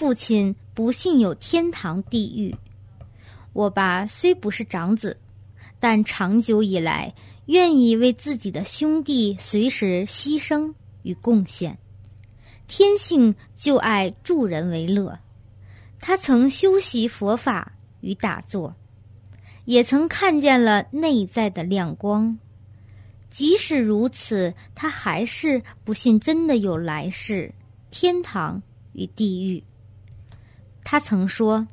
父亲不信有天堂地狱。我爸虽不是长子，但长久以来愿意为自己的兄弟随时牺牲与贡献，天性就爱助人为乐。他曾修习佛法与打坐，也曾看见了内在的亮光。即使如此，他还是不信真的有来世、天堂与地狱。他曾说：“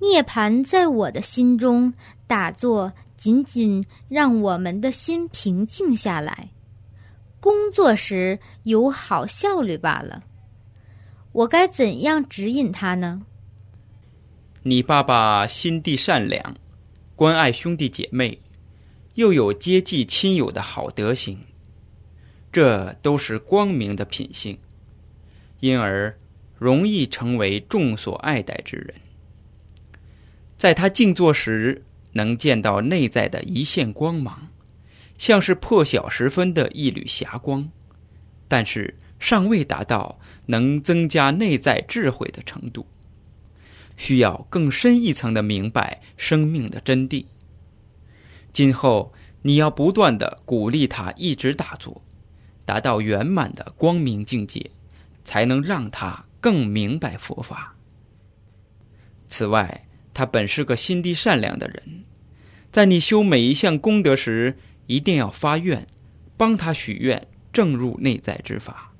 涅槃在我的心中，打坐仅仅让我们的心平静下来，工作时有好效率罢了。”我该怎样指引他呢？你爸爸心地善良，关爱兄弟姐妹，又有接济亲友的好德行，这都是光明的品性，因而容易成为众所爱戴之人。在他静坐时，能见到内在的一线光芒，像是破晓时分的一缕霞光，但是尚未达到能增加内在智慧的程度。需要更深一层的明白生命的真谛。今后你要不断的鼓励他一直打坐，达到圆满的光明境界，才能让他更明白佛法。此外，他本是个心地善良的人，在你修每一项功德时，一定要发愿，帮他许愿，正入内在之法。